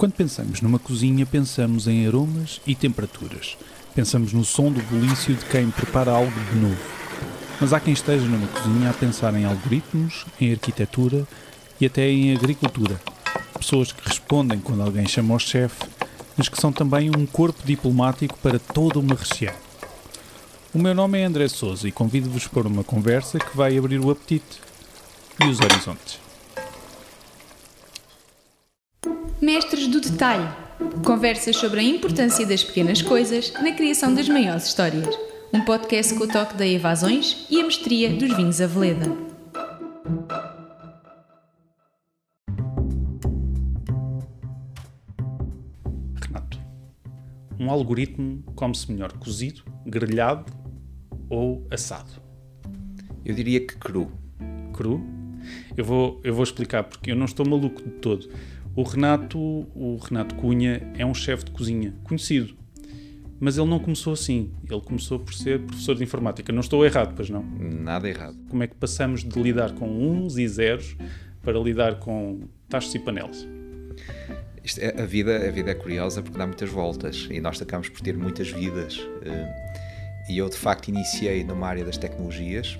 Quando pensamos numa cozinha, pensamos em aromas e temperaturas. Pensamos no som do bulício de quem prepara algo de novo. Mas há quem esteja numa cozinha a pensar em algoritmos, em arquitetura e até em agricultura. Pessoas que respondem quando alguém chama o chefe, mas que são também um corpo diplomático para toda uma região. O meu nome é André Souza e convido-vos para uma conversa que vai abrir o apetite e os horizontes. Mestres do Detalhe Conversas sobre a importância das pequenas coisas na criação das maiores histórias. Um podcast com o toque da evasões e a mestria dos vinhos Aveleda. Renato, um algoritmo come-se melhor cozido, grelhado ou assado? Eu diria que cru. Cru? Eu vou, eu vou explicar porque eu não estou maluco de todo. O Renato, o Renato Cunha é um chefe de cozinha conhecido, mas ele não começou assim. Ele começou por ser professor de informática. Não estou errado, pois não? Nada errado. Como é que passamos de lidar com uns e zeros para lidar com tachos e panelas? Isto é, a, vida, a vida é curiosa porque dá muitas voltas e nós acabamos por ter muitas vidas. Eh, e eu, de facto, iniciei numa área das tecnologias,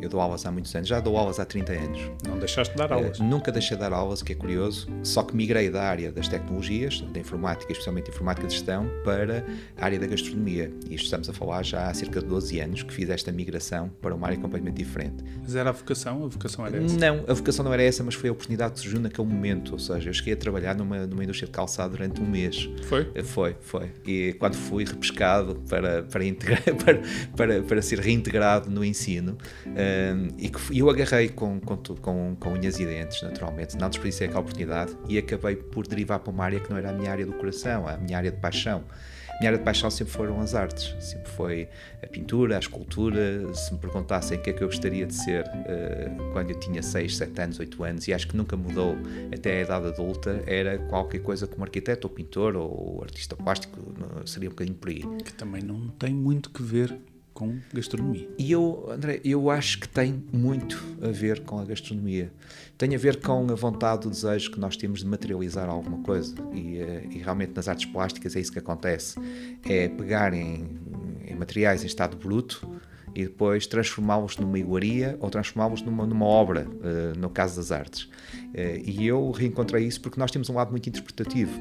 eu dou aulas há muitos anos, já dou aulas há 30 anos. Não deixaste de dar aulas? Uh, nunca deixei de dar aulas, o que é curioso, só que migrei da área das tecnologias, da informática, especialmente informática de gestão, para a área da gastronomia. E isto estamos a falar já há cerca de 12 anos que fiz esta migração para uma área completamente diferente. Mas era a vocação? A vocação era essa? Não, a vocação não era essa, mas foi a oportunidade que surgiu naquele momento. Ou seja, eu cheguei a trabalhar numa, numa indústria de calçado durante um mês. Foi? Uh, foi, foi. E quando fui repescado para, para, integrar, para, para, para ser reintegrado no ensino, um, e que eu agarrei com, com, com, com unhas e dentes, naturalmente, não desperdicei aquela oportunidade e acabei por derivar para uma área que não era a minha área do coração, a minha área de paixão. A minha área de paixão sempre foram as artes, sempre foi a pintura, a escultura. Se me perguntassem o que é que eu gostaria de ser uh, quando eu tinha 6, 7 anos, 8 anos, e acho que nunca mudou até a idade adulta, era qualquer coisa como arquiteto ou pintor ou artista plástico, seria um bocadinho por aí. Que também não tem muito que ver com gastronomia. E eu, André, eu acho que tem muito a ver com a gastronomia. Tem a ver com a vontade, o desejo que nós temos de materializar alguma coisa. E, eh, e realmente nas artes plásticas é isso que acontece. É pegar em, em materiais em estado bruto e depois transformá-los numa iguaria ou transformá-los numa, numa obra, uh, no caso das artes. Uh, e eu reencontrei isso porque nós temos um lado muito interpretativo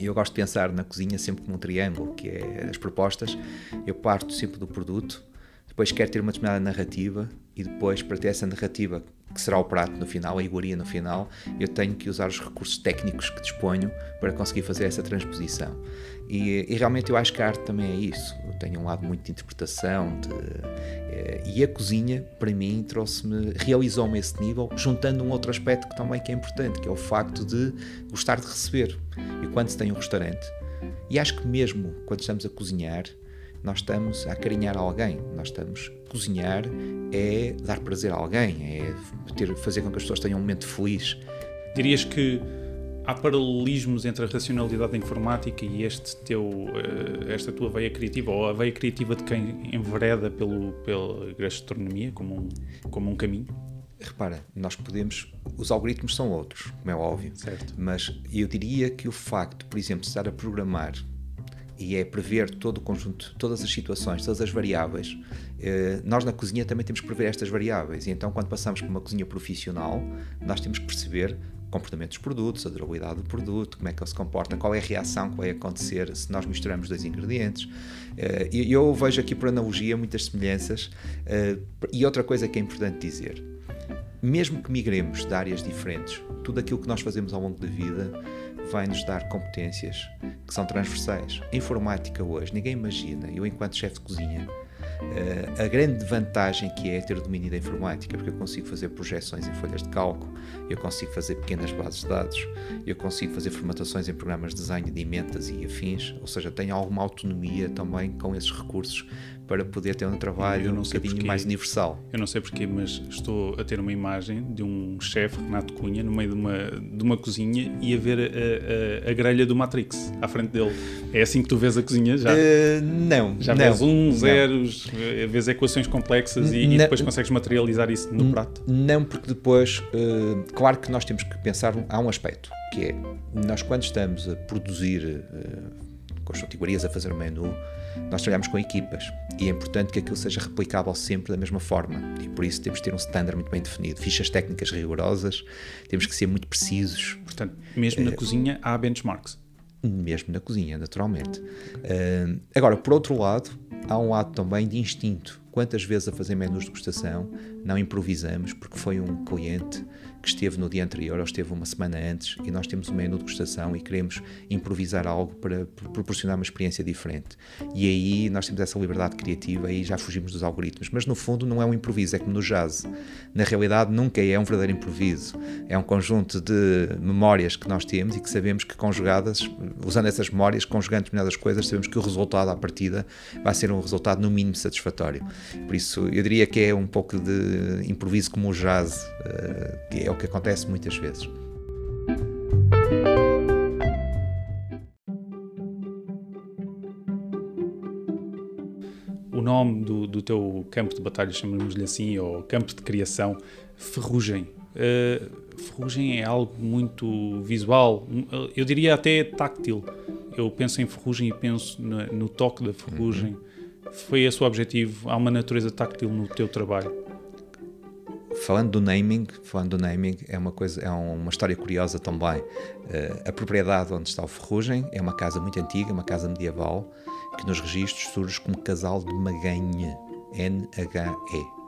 eu gosto de pensar na cozinha sempre como um triângulo, que é as propostas. Eu parto sempre do produto, depois quero ter uma determinada narrativa e depois, para ter essa narrativa, que será o prato no final, a iguaria no final, eu tenho que usar os recursos técnicos que disponho para conseguir fazer essa transposição. E, e realmente eu acho que a arte também é isso. Eu tenho um lado muito de interpretação de, eh, e a cozinha, para mim, trouxe-me, realizou-me esse nível, juntando um outro aspecto que também que é importante, que é o facto de gostar de receber. E quando se tem um restaurante, e acho que mesmo quando estamos a cozinhar, nós estamos a acarinhar alguém, nós estamos a cozinhar é dar prazer a alguém, é ter, fazer com que as pessoas tenham um momento feliz. Dirias que há paralelismos entre a racionalidade da informática e este teu, eh, esta tua veia criativa, ou a veia criativa de quem envereda pelo, pela gastronomia como um, como um caminho? Repara, nós podemos. Os algoritmos são outros, como é óbvio. Certo. Mas eu diria que o facto, por exemplo, de estar a programar e é prever todo o conjunto, todas as situações, todas as variáveis. Eh, nós na cozinha também temos que prever estas variáveis, e então quando passamos para uma cozinha profissional, nós temos que perceber comportamento dos produtos, a durabilidade do produto, como é que ele se comporta, qual é a reação que vai acontecer se nós misturamos dois ingredientes. Eh, eu vejo aqui por analogia muitas semelhanças. Eh, e outra coisa que é importante dizer: mesmo que migremos de áreas diferentes, tudo aquilo que nós fazemos ao longo da vida vai nos dar competências que são transversais. Informática hoje, ninguém imagina, eu enquanto chefe de cozinha, Uh, a grande vantagem que é ter o domínio da informática, porque eu consigo fazer projeções em folhas de cálculo, eu consigo fazer pequenas bases de dados, eu consigo fazer formatações em programas de desenho de emendas e afins, ou seja, tenho alguma autonomia também com esses recursos para poder ter um trabalho um bocadinho porquê. mais universal. Eu não sei porquê, mas estou a ter uma imagem de um chefe, Renato Cunha, no meio de uma, de uma cozinha e a ver a, a, a, grelha do Matrix à frente dele. É assim que tu vês a cozinha já? Uh, não. Já não, vês um, zeros, eh, vês equações complexas e, e, depois consegues materializar isso no prato? Não, porque depois, uh, claro que nós temos que pensar, há um aspecto, que é, nós quando estamos a produzir uh, com as categorias a fazer o menu, nós trabalhamos com equipas e é importante que aquilo seja replicável sempre da mesma forma e por isso temos que ter um standard muito bem definido, fichas técnicas rigorosas, temos que ser muito precisos. Portanto, mesmo na uh, cozinha há benchmarks? Mesmo na cozinha, naturalmente. Uh, agora, por outro lado, há um lado também de instinto. Quantas vezes a fazer menus de degustação não improvisamos porque foi um cliente que esteve no dia anterior ou esteve uma semana antes e nós temos um menu de degustação e queremos improvisar algo para proporcionar uma experiência diferente. E aí nós temos essa liberdade criativa e já fugimos dos algoritmos. Mas no fundo não é um improviso, é como no jazz. Na realidade nunca é um verdadeiro improviso. É um conjunto de memórias que nós temos e que sabemos que conjugadas, usando essas memórias, conjugando determinadas coisas, sabemos que o resultado à partida vai ser um resultado no mínimo satisfatório. Por isso eu diria que é um pouco de improviso como o jazz, eh, que é o que acontece muitas vezes. O nome do, do teu campo de batalha, chamamos-lhe assim, ou campo de criação, Ferrugem. Uh, ferrugem é algo muito visual, eu diria até táctil. Eu penso em ferrugem e penso no, no toque da ferrugem. Uhum. Foi esse o objetivo? Há uma natureza táctil no teu trabalho? falando do naming, falando do naming, é uma coisa, é uma história curiosa também. Uh, a propriedade onde está o Ferrugem é uma casa muito antiga, uma casa medieval, que nos registros surge como Casal de Maganha, N-H-E.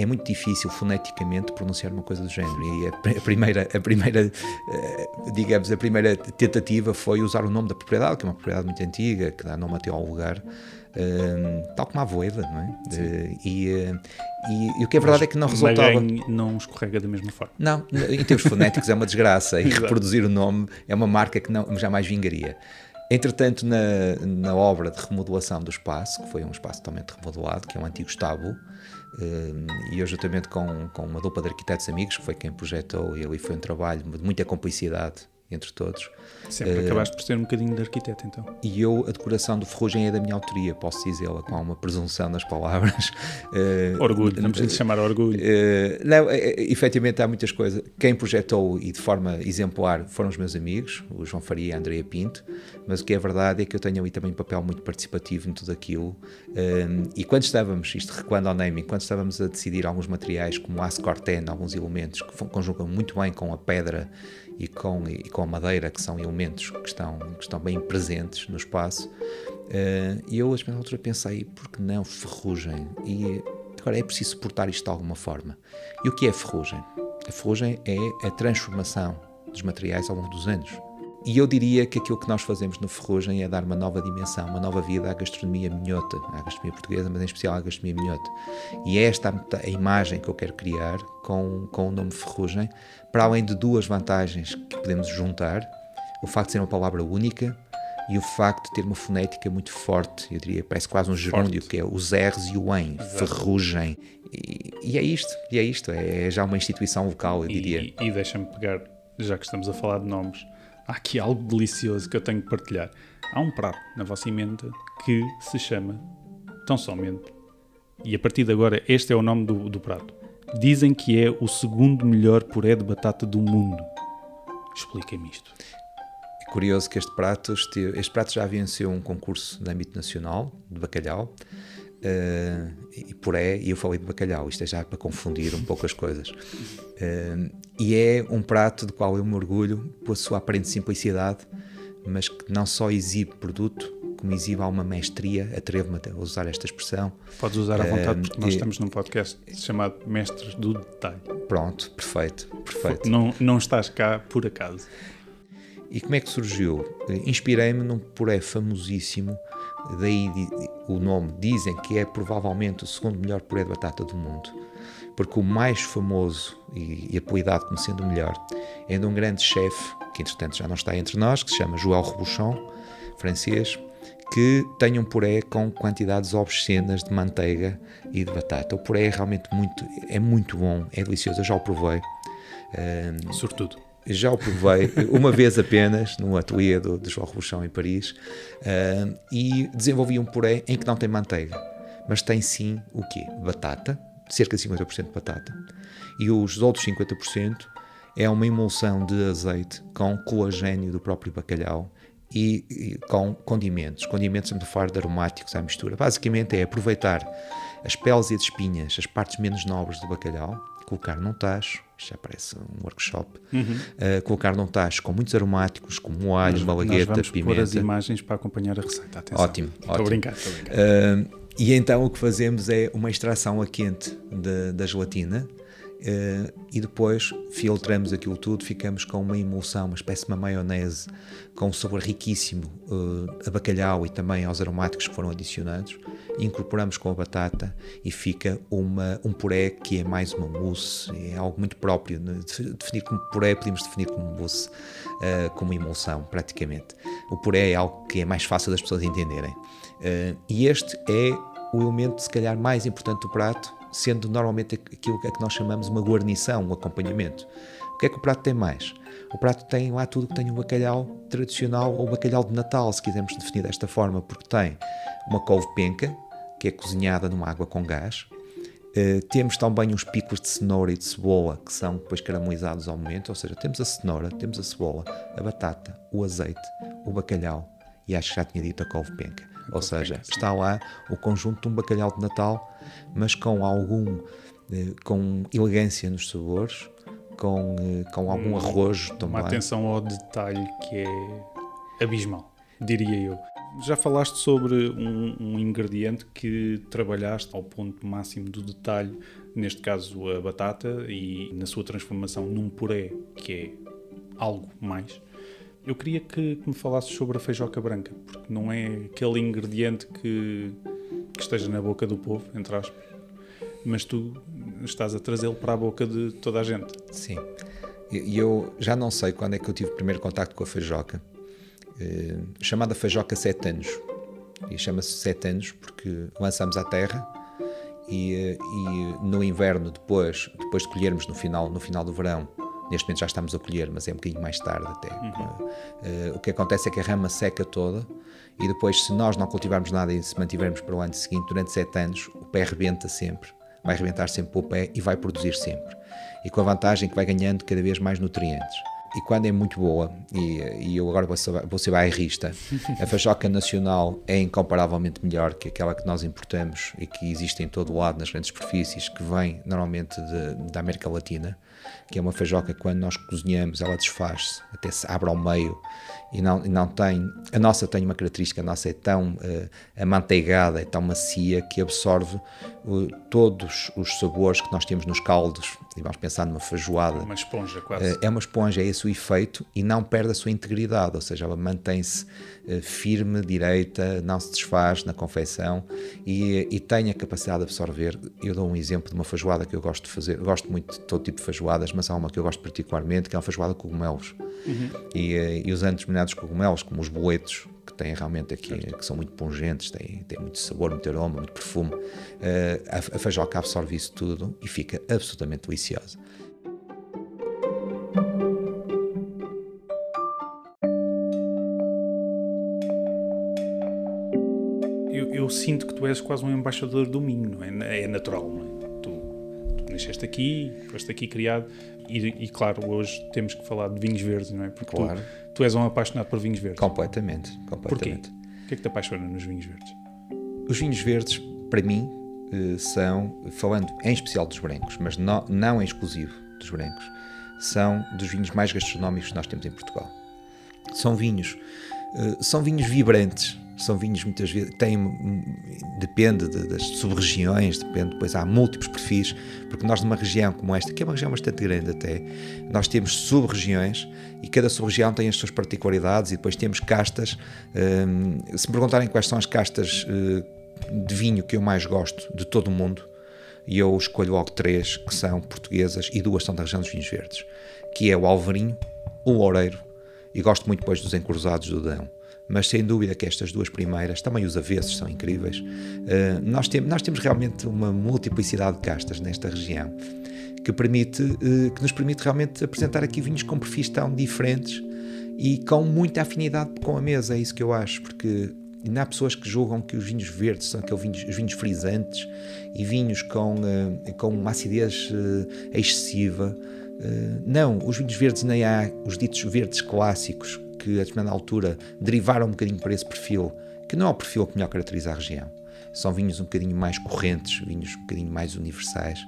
É muito difícil foneticamente pronunciar uma coisa do género e a, primeira, a primeira, uh, digamos, a primeira tentativa foi usar o nome da propriedade, que é uma propriedade muito antiga, que dá nome até ao lugar, uh, tal como a Voeda, não é? Uh, e, uh, e, e, o que é verdade Mas é que não resultava. não escorrega da mesma forma. Não, em termos fonéticos é uma desgraça e reproduzir o nome é uma marca que não, jamais vingaria. Entretanto, na, na obra de remodelação do espaço, que foi um espaço totalmente remodelado, que é um antigo estábulo, e eu juntamente com, com uma dupla de arquitetos amigos, que foi quem projetou, e ali foi um trabalho de muita complicidade entre todos. Sempre uh, acabaste por ser um bocadinho de arquiteto, então. E eu, a decoração do Ferrugem é da minha autoria, posso dizê-la com uma presunção nas palavras. Uh, orgulho, vamos lhe chamar orgulho. Uh, não, efetivamente há muitas coisas. Quem projetou e de forma exemplar foram os meus amigos, o João Faria e a Andrea Pinto, mas o que é verdade é que eu tenho ali também um papel muito participativo em tudo aquilo. e quando estávamos, isto recuando ao naming, quando estávamos a decidir alguns materiais como aço corten, alguns elementos que conjugam muito bem com a pedra e com, e com a madeira, que são elementos que estão, que estão bem presentes no espaço. Uh, e eu, a certa altura, pensei, por que não ferrugem? E agora é preciso suportar isto de alguma forma. E o que é ferrugem? A ferrugem é a transformação dos materiais ao longo dos anos. E eu diria que aquilo que nós fazemos no Ferrugem é dar uma nova dimensão, uma nova vida à gastronomia minhota, à gastronomia portuguesa, mas em especial à gastronomia minhota. E é esta a imagem que eu quero criar com, com o nome Ferrugem, para além de duas vantagens que podemos juntar: o facto de ser uma palavra única e o facto de ter uma fonética muito forte, eu diria, parece quase um gerúndio, que é os R's e o EN, Ferrugem. E, e, é isto, e é isto, é já uma instituição vocal, eu diria. E, e deixa-me pegar, já que estamos a falar de nomes há aqui algo delicioso que eu tenho que partilhar. Há um prato na vossa emenda que se chama tão somente, e a partir de agora este é o nome do, do prato. Dizem que é o segundo melhor puré de batata do mundo. Expliquem-me isto. É curioso que este prato, este prato já venceu um concurso de âmbito nacional de bacalhau Uh, e puré, e eu falei de bacalhau, isto é já para confundir um pouco as coisas. Uh, e é um prato do qual eu me orgulho pela sua aparente simplicidade, mas que não só exibe produto, como exibe alguma mestria, atrevo-me a usar esta expressão. Podes usar à vontade, porque nós estamos num podcast chamado Mestres do Detalhe. Pronto, perfeito, perfeito. Não, não estás cá por acaso. E como é que surgiu? Inspirei-me num puré famosíssimo daí o nome, dizem que é provavelmente o segundo melhor puré de batata do mundo, porque o mais famoso e, e apelidado como sendo o melhor é de um grande chefe, que entretanto já não está entre nós, que se chama João Robuchon, francês, que tenha um puré com quantidades obscenas de manteiga e de batata. O puré é realmente muito, é muito bom, é delicioso, eu já o provei. Um, Sobretudo. Já o provei uma vez apenas no ateliê do, de João Revolução em Paris uh, e desenvolvi um puré em que não tem manteiga, mas tem sim o quê? Batata, cerca de 50% de batata, e os outros 50% é uma emulsão de azeite com colagênio do próprio bacalhau e, e com condimentos. Condimentos de aromáticos à mistura. Basicamente é aproveitar as peles e as espinhas, as partes menos nobres do bacalhau, colocar num tacho, já parece um workshop, uhum. uh, colocar num tacho com muitos aromáticos, como alho, malagueta, nós vamos pimenta. pôr as imagens para acompanhar a receita, atenção. Ótimo, Estou ótimo. a brincar, estou a brincar. Uh, e então o que fazemos é uma extração a quente da, da gelatina, e depois filtramos aquilo tudo, ficamos com uma emulsão, uma espécie de uma maionese com um sabor riquíssimo uh, a bacalhau e também aos aromáticos que foram adicionados. Incorporamos com a batata e fica uma, um puré que é mais uma mousse, é algo muito próprio. Né? Definir como puré, podemos definir como mousse, uh, como emulsão, praticamente. O puré é algo que é mais fácil das pessoas entenderem. e este é o elemento, se calhar, mais importante do prato sendo normalmente aquilo que nós chamamos uma guarnição, um acompanhamento. O que é que o prato tem mais? O prato tem lá tudo que tem um bacalhau tradicional ou bacalhau de Natal, se quisermos definir desta forma, porque tem uma couve penca, que é cozinhada numa água com gás. Uh, temos também uns picos de cenoura e de cebola que são depois caramelizados ao momento, ou seja, temos a cenoura, temos a cebola, a batata, o azeite, o bacalhau e acho que já tinha dito a couve penca. Ou seja, está lá o conjunto de um bacalhau de Natal, mas com algum eh, com elegância nos sabores, com, eh, com algum hum, arrojo também. Uma atenção ao detalhe que é abismal, diria eu. Já falaste sobre um, um, ingrediente que trabalhaste ao ponto máximo do detalhe, neste caso a batata, e na sua transformação num puré, que é algo mais. Eu queria que, que me falasses sobre a feijoca branca, porque não é aquele ingrediente que, que esteja na boca do povo, entre aspas, mas tu estás a trazê-lo para a boca de toda a gente. Sim. E eu já não sei quando é que eu tive o primeiro contacto com a feijoca, eh, chamada feijoca sete anos. E chama-se sete anos porque lançamos à terra e, eh, e, no inverno, depois, depois de colhermos no final, no final do verão, Neste momento já estamos a colher, mas é um bocadinho mais tarde até. Uhum. Uh, o que acontece é que a rama seca toda e depois, se nós não cultivarmos nada e se mantivermos para o ano seguinte, durante sete anos, o pé rebenta sempre, vai rebentar sempre o pé e vai produzir sempre. E com a vantagem que vai ganhando cada vez mais nutrientes. E quando é muito boa, e, e eu agora vou ser, vou ser bairrista, a fajoca nacional é incomparavelmente melhor que aquela que nós importamos e que existe em todo o lado, nas grandes superfícies, que vem normalmente de, da América Latina que é uma feijoca que quando nós cozinhamos ela desfaz-se, até se abre ao meio e não, e não tem. A nossa tem uma característica, a nossa é tão uh, amanteigada, é tão macia que absorve uh, todos os sabores que nós temos nos caldos. E vamos pensar numa feijoada. Uma esponja, quase. Uh, é uma esponja, é esse o efeito e não perde a sua integridade, ou seja, ela mantém-se firme, direita, não se desfaz na confecção e, e tem a capacidade de absorver. Eu dou um exemplo de uma feijoada que eu gosto de fazer, eu gosto muito de todo tipo de feijoadas, mas há uma que eu gosto particularmente, que é uma feijoada com cogumelos. Uhum. E, e usando determinados cogumelos, como os boletos, que têm realmente aqui, que são muito pungentes, têm, têm muito sabor, muito aroma, muito perfume, uh, a, a feijoca absorve isso tudo e fica absolutamente deliciosa. eu sinto que tu és quase um embaixador do Minho, não é? É natural, não é? Tu, tu nasceste aqui, foste aqui criado e, e, claro, hoje temos que falar de vinhos verdes, não é? Porque claro. tu, tu és um apaixonado por vinhos verdes. Completamente, completamente. Porquê? O que é que te apaixona nos vinhos verdes? Os vinhos verdes, para mim, eh, são, falando em especial dos brancos, mas não, não em exclusivo dos brancos, são dos vinhos mais gastronómicos que nós temos em Portugal. São vinhos, eh, são vinhos vibrantes, são vinhos muitas vezes, têm, depende de, das sub-regiões, depende, depois há múltiplos perfis, porque nós numa região como esta, que é uma região bastante grande até, nós temos sub-regiões e cada sub-região tem as suas particularidades e depois temos castas. Hum, se me perguntarem quais são as castas hum, de vinho que eu mais gosto de todo o mundo, e eu escolho logo três que são portuguesas e duas são da região dos vinhos verdes, que é o Alvarinho, o Loureiro e gosto muito depois dos encruzados do Dão mas sem dúvida que estas duas primeiras, também os avessos são incríveis. Uh, nós, tem, nós temos realmente uma multiplicidade de castas nesta região que, permite, uh, que nos permite realmente apresentar aqui vinhos com perfis tão diferentes e com muita afinidade com a mesa, é isso que eu acho, porque ainda há pessoas que julgam que os vinhos verdes são aqueles vinhos, os vinhos frisantes e vinhos com, uh, com uma acidez excessiva. não, os vinhos verdes nem há os ditos verdes clássicos que a determinada altura derivaram um bocadinho para esse perfil, que não é o perfil que melhor caracteriza a região. São vinhos um bocadinho mais correntes, vinhos um bocadinho mais universais.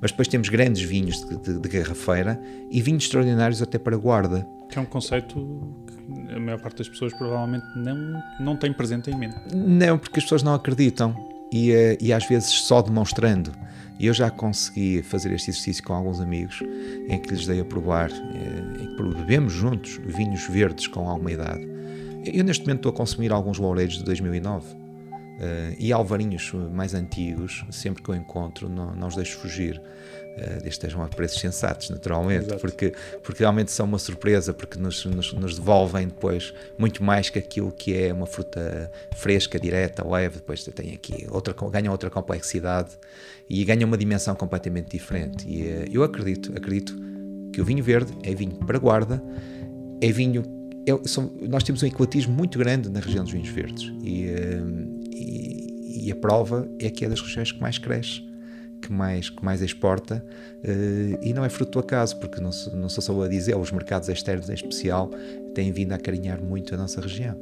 Mas depois temos grandes vinhos de, de, de garrafeira e vinhos extraordinários até para guarda. Que é um conceito que a maior parte das pessoas provavelmente não, não tem presente em mente. Não, porque as pessoas não acreditam e, eh, e às vezes só demonstrando. E eu já consegui fazer este exercício com alguns amigos, em que lhes dei a provar, eh, em que bebemos juntos vinhos verdes com alguma idade. Eu neste momento estou a consumir alguns loureiros de 2009 uh, e alvarinhos mais antigos, sempre que eu encontro, não, não os deixo fugir. Desde estejam a preços sensatos, naturalmente, porque, porque realmente são uma surpresa, porque nos, nos, nos, devolvem depois muito mais que aquilo que é uma fruta fresca, direta, leve, depois tem aqui outra, ganham outra complexidade e ganham uma dimensão completamente diferente. E uh, eu acredito, acredito que o vinho verde é vinho para guarda, é vinho. É, são, nós temos um ecletismo muito grande na região dos vinhos verdes e, uh, e, e a prova é que é das regiões que mais cresce que mais, que mais exporta uh, e não é fruto do acaso, porque não, não sou só a dizer, os mercados externos em especial têm vindo a acarinhar muito a nossa região.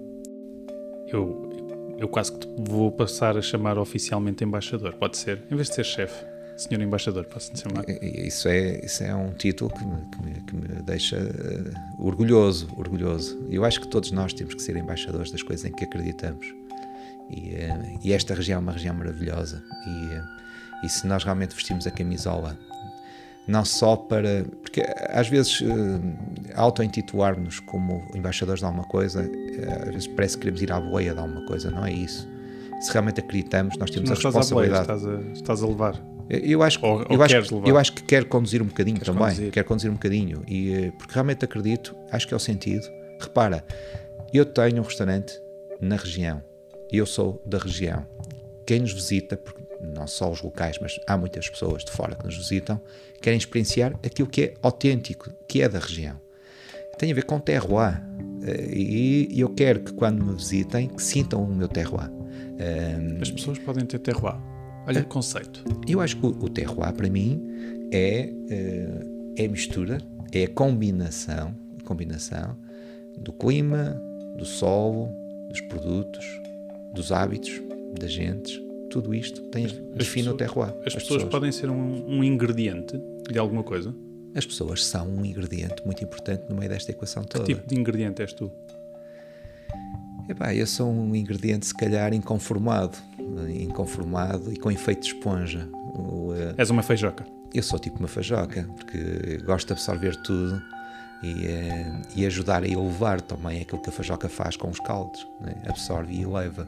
Eu, eu quase que vou passar a chamar oficialmente embaixador, pode ser, em vez de ser chefe. Senhor Embaixador, posso lhe chamar? Isso é, isso é um título que me, que me, que me deixa uh, orgulhoso, orgulhoso. Eu acho que todos nós temos que ser embaixadores das coisas em que acreditamos. E, uh, e esta região é uma região maravilhosa. E, uh, e se nós realmente vestimos a camisola, não só para. Porque às vezes uh, auto-intitular-nos como embaixadores de alguma coisa, uh, às vezes parece que queremos ir à boia de alguma coisa, não é isso. Se realmente acreditamos, nós temos a responsabilidade. Estás a, estás a levar. Eu acho, ou, eu, ou acho, eu acho que quer conduzir um bocadinho Queres também. Conduzir. Quer conduzir um bocadinho. E, eh, porque realmente acredito, acho que é o sentido. Repara, eu tenho um restaurante na região. Eu sou da região. Quem nos visita, porque não só os locais, mas há muitas pessoas de fora que nos visitam, querem experienciar aquilo que é autêntico, que é da região. Tem a ver com terroir. Eh, e eu quero que quando me visitem, que sintam o meu terroir. As pessoas podem ter terroir. Olha o conceito. Eu acho que o, o terroir, para mim, é, eh, é a mistura, é a combinação, combinação do clima, do solo, dos produtos, dos hábitos, das gentes, tudo isto tem, define o terroir. As, as pessoas, pessoas, podem ser um, um, ingrediente de alguma coisa? As pessoas são um ingrediente muito importante no meio desta equação toda. Que tipo de ingrediente és tu? Epá, eu sou um ingrediente, se calhar, inconformado. Inconformado e com efeito de esponja. O, uh, És uma feijoca? Eu sou tipo uma feijoca, porque gosto de absorver tudo e, uh, e ajudar a elevar também aquilo que a feijoca faz com os caldos. Né? Absorve e eleva.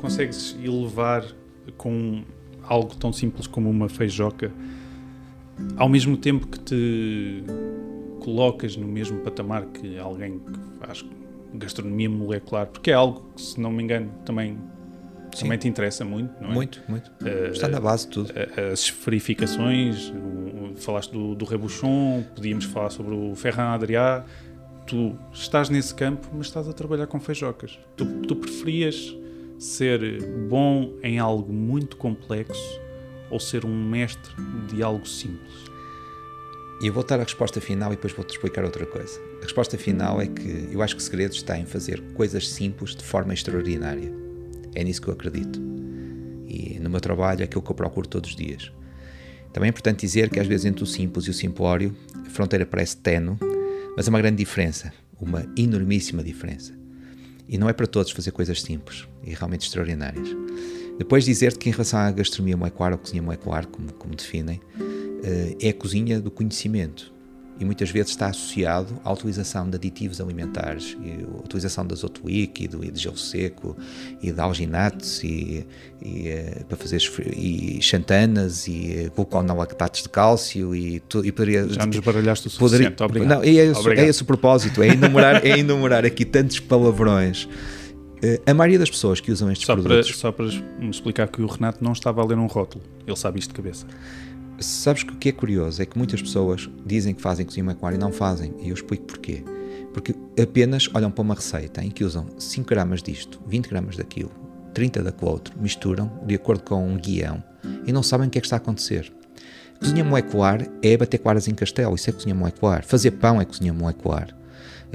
Consegues elevar com algo tão simples como uma feijoca, ao mesmo tempo que te colocas no mesmo patamar que alguém que faz gastronomia molecular, porque é algo que, se não me engano, também, também te interessa muito, não é? Muito, muito. Uh, Está na base de tudo. As esferificações, falaste do, do Rebuchon, podíamos falar sobre o Ferran Adrià. Tu estás nesse campo, mas estás a trabalhar com feijocas. Tu, tu preferias ser bom em algo muito complexo ou ser um mestre de algo simples? E eu vou dar a resposta final e depois vou-te explicar outra coisa. A resposta final é que eu acho que o segredo está em fazer coisas simples de forma extraordinária. É nisso que eu acredito. E no meu trabalho é aquilo que eu procuro todos os dias. Também é importante dizer que às vezes entre o simples e o simplório a fronteira parece tenue, mas há uma grande diferença, uma enormíssima diferença. E não é para todos fazer coisas simples e realmente extraordinárias. Depois dizer-te que em relação à gastronomia molecular ou cozinha molecular, como, como definem, eh, é a cozinha do conhecimento. E muitas vezes está associado à utilização de aditivos alimentares, e a utilização de azoto líquido e de gelo seco e de alginatos e, e eh, para fazer e xantanas e gluconolactatos de cálcio e, tu, e poderia, Já nos baralhaste o suficiente, poderia, Não, é, esse, é esse o propósito, é enumerar, é enumerar aqui tantos palavrões eh, a maioria das pessoas que usam estes só produtos. Para, só para me explicar que o Renato não estava a ler um rótulo, ele sabe isto de cabeça. Sabes que o que é curioso é que muitas pessoas dizem que fazem cozinha molecular e não fazem, e eu explico porquê. Porque apenas olham para uma receita em que usam 5 gramas disto, 20 gramas daquilo, 30 daquele outro, misturam de acordo com um guião e não sabem o que é que está a acontecer. Cozinha molecular é bater claras em castelo, isso é cozinha molecular. Fazer pão é cozinha molecular.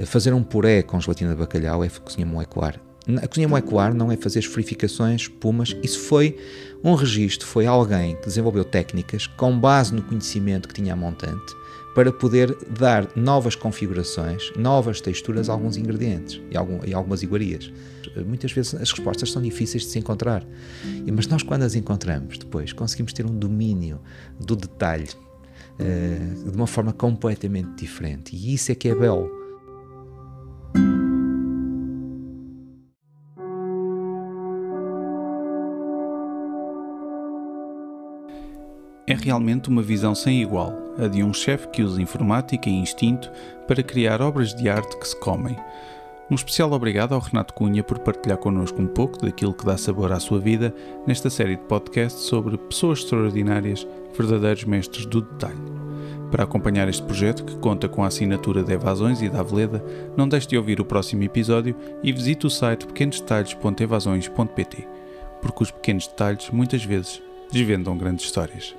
Fazer um puré com gelatina de bacalhau é cozinha molecular. A cozinha molecular não é fazer esferificações, espumas, isso foi um registro, foi alguém que desenvolveu técnicas com base no conhecimento que tinha a montante para poder dar novas configurações, novas texturas a alguns ingredientes e, algum, e algumas iguarias. Muitas vezes as respostas são difíceis de se encontrar, mas nós, quando as encontramos depois, conseguimos ter um domínio do detalhe uh, de uma forma completamente diferente, e isso é que é belo. É realmente uma visão sem igual, a de um chefe que usa informática e instinto para criar obras de arte que se comem. Um especial obrigado ao Renato Cunha por partilhar connosco um pouco daquilo que dá sabor à sua vida nesta série de podcasts sobre pessoas extraordinárias, verdadeiros mestres do detalhe. Para acompanhar este projeto, que conta com a assinatura de Evasões e da Aveleda, não deixe de ouvir o próximo episódio e visite o site pequenosdetalhes.evasões.pt, porque os pequenos detalhes muitas vezes desvendam grandes histórias.